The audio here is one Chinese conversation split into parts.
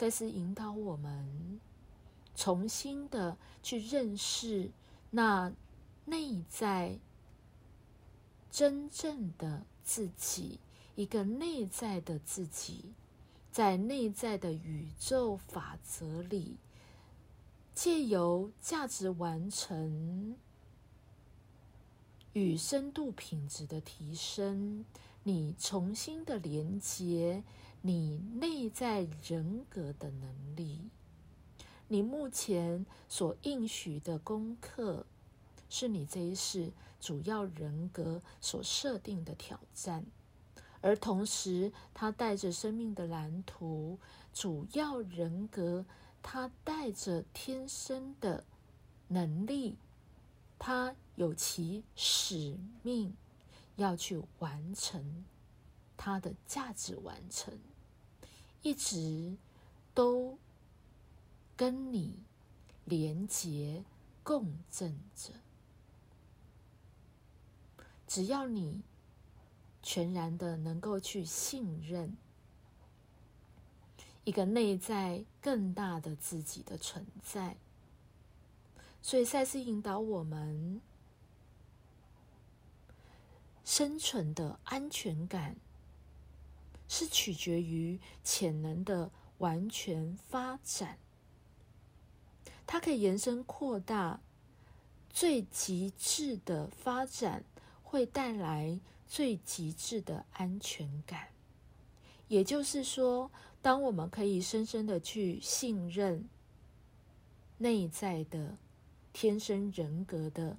再次引导我们重新的去认识那内在真正的自己，一个内在的自己，在内在的宇宙法则里，借由价值完成与深度品质的提升，你重新的连接。你内在人格的能力，你目前所应许的功课，是你这一世主要人格所设定的挑战，而同时，它带着生命的蓝图，主要人格它带着天生的能力，它有其使命要去完成。它的价值完成。一直都跟你连结共振着，只要你全然的能够去信任一个内在更大的自己的存在，所以赛斯引导我们生存的安全感。是取决于潜能的完全发展，它可以延伸扩大，最极致的发展会带来最极致的安全感。也就是说，当我们可以深深的去信任内在的天生人格的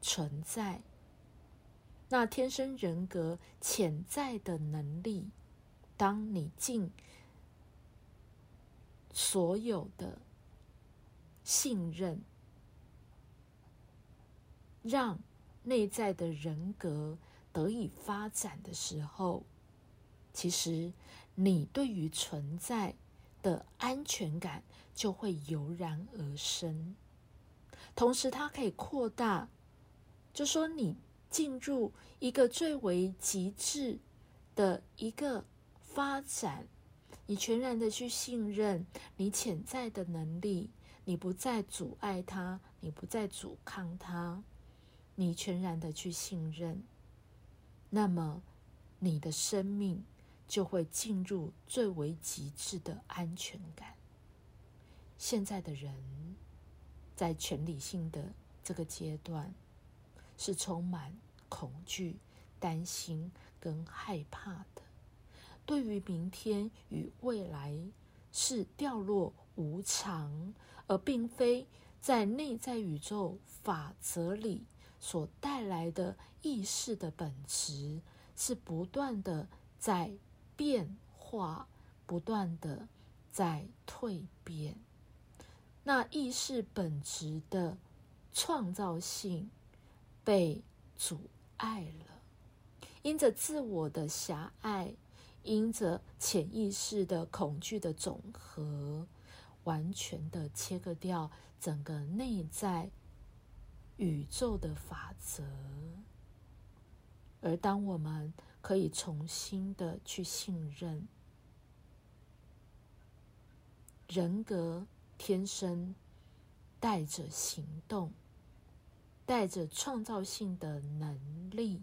存在。那天生人格潜在的能力，当你尽所有的信任，让内在的人格得以发展的时候，其实你对于存在的安全感就会油然而生。同时，它可以扩大，就说你。进入一个最为极致的一个发展，你全然的去信任你潜在的能力，你不再阻碍它，你不再阻抗它，你全然的去信任，那么你的生命就会进入最为极致的安全感。现在的人在全理性的这个阶段。是充满恐惧、担心跟害怕的。对于明天与未来是掉落无常，而并非在内在宇宙法则里所带来的意识的本质，是不断的在变化，不断的在蜕变。那意识本质的创造性。被阻爱了，因着自我的狭隘，因着潜意识的恐惧的总和，完全的切割掉整个内在宇宙的法则。而当我们可以重新的去信任人格，天生带着行动。带着创造性的能力，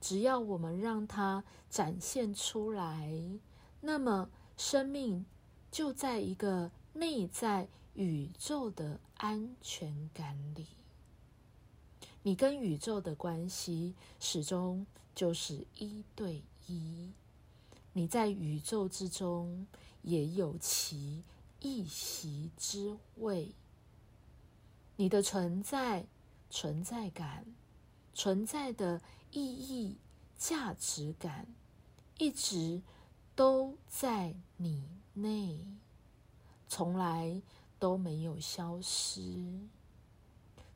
只要我们让它展现出来，那么生命就在一个内在宇宙的安全感里。你跟宇宙的关系始终就是一对一，你在宇宙之中也有其一席之位，你的存在。存在感、存在的意义、价值感，一直都在你内，从来都没有消失。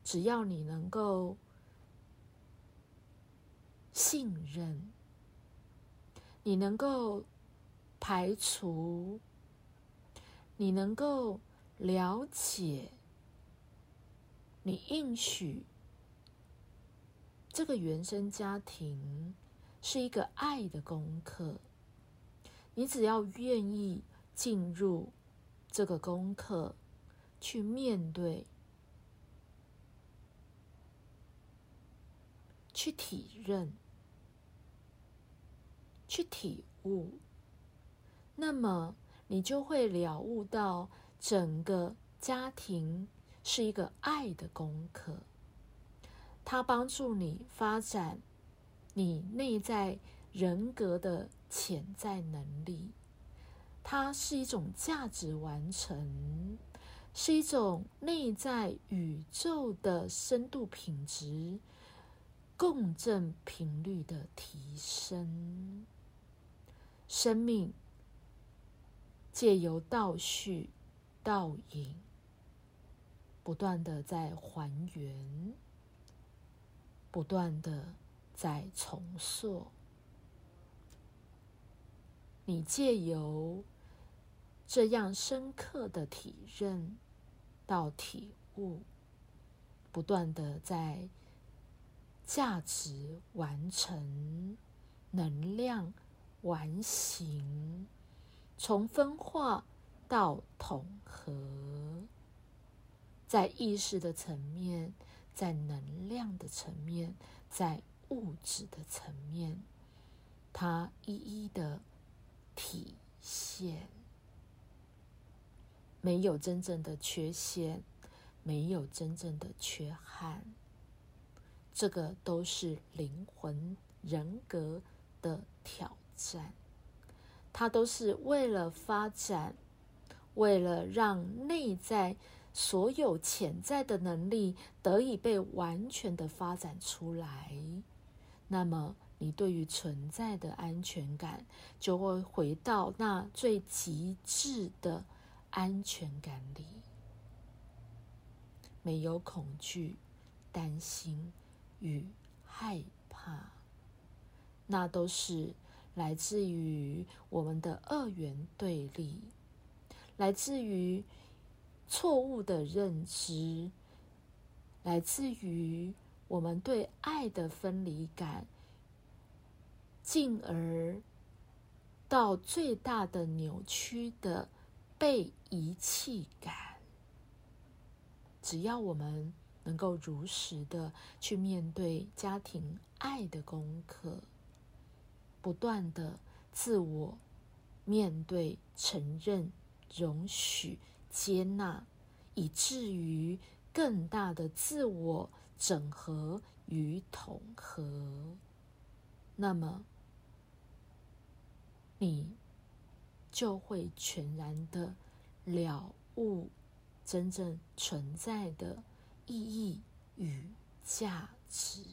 只要你能够信任，你能够排除，你能够了解，你应许。这个原生家庭是一个爱的功课，你只要愿意进入这个功课，去面对，去体认，去体悟，那么你就会了悟到，整个家庭是一个爱的功课，它帮助你发展你内在人格的。潜在能力，它是一种价值完成，是一种内在宇宙的深度品质、共振频率的提升。生命借由倒叙、倒影，不断的在还原，不断的在重塑。你借由这样深刻的体认到体悟，不断的在价值完成、能量完形，从分化到统合，在意识的层面，在能量的层面，在物质的层面，它一一的。体现没有真正的缺陷，没有真正的缺憾，这个都是灵魂人格的挑战。它都是为了发展，为了让内在所有潜在的能力得以被完全的发展出来。那么。你对于存在的安全感，就会回到那最极致的安全感里，没有恐惧、担心与害怕，那都是来自于我们的二元对立，来自于错误的认知，来自于我们对爱的分离感。进而到最大的扭曲的被遗弃感。只要我们能够如实的去面对家庭爱的功课，不断的自我面对、承认、容许、接纳，以至于更大的自我整合与统合，那么。你就会全然的了悟真正存在的意义与价值。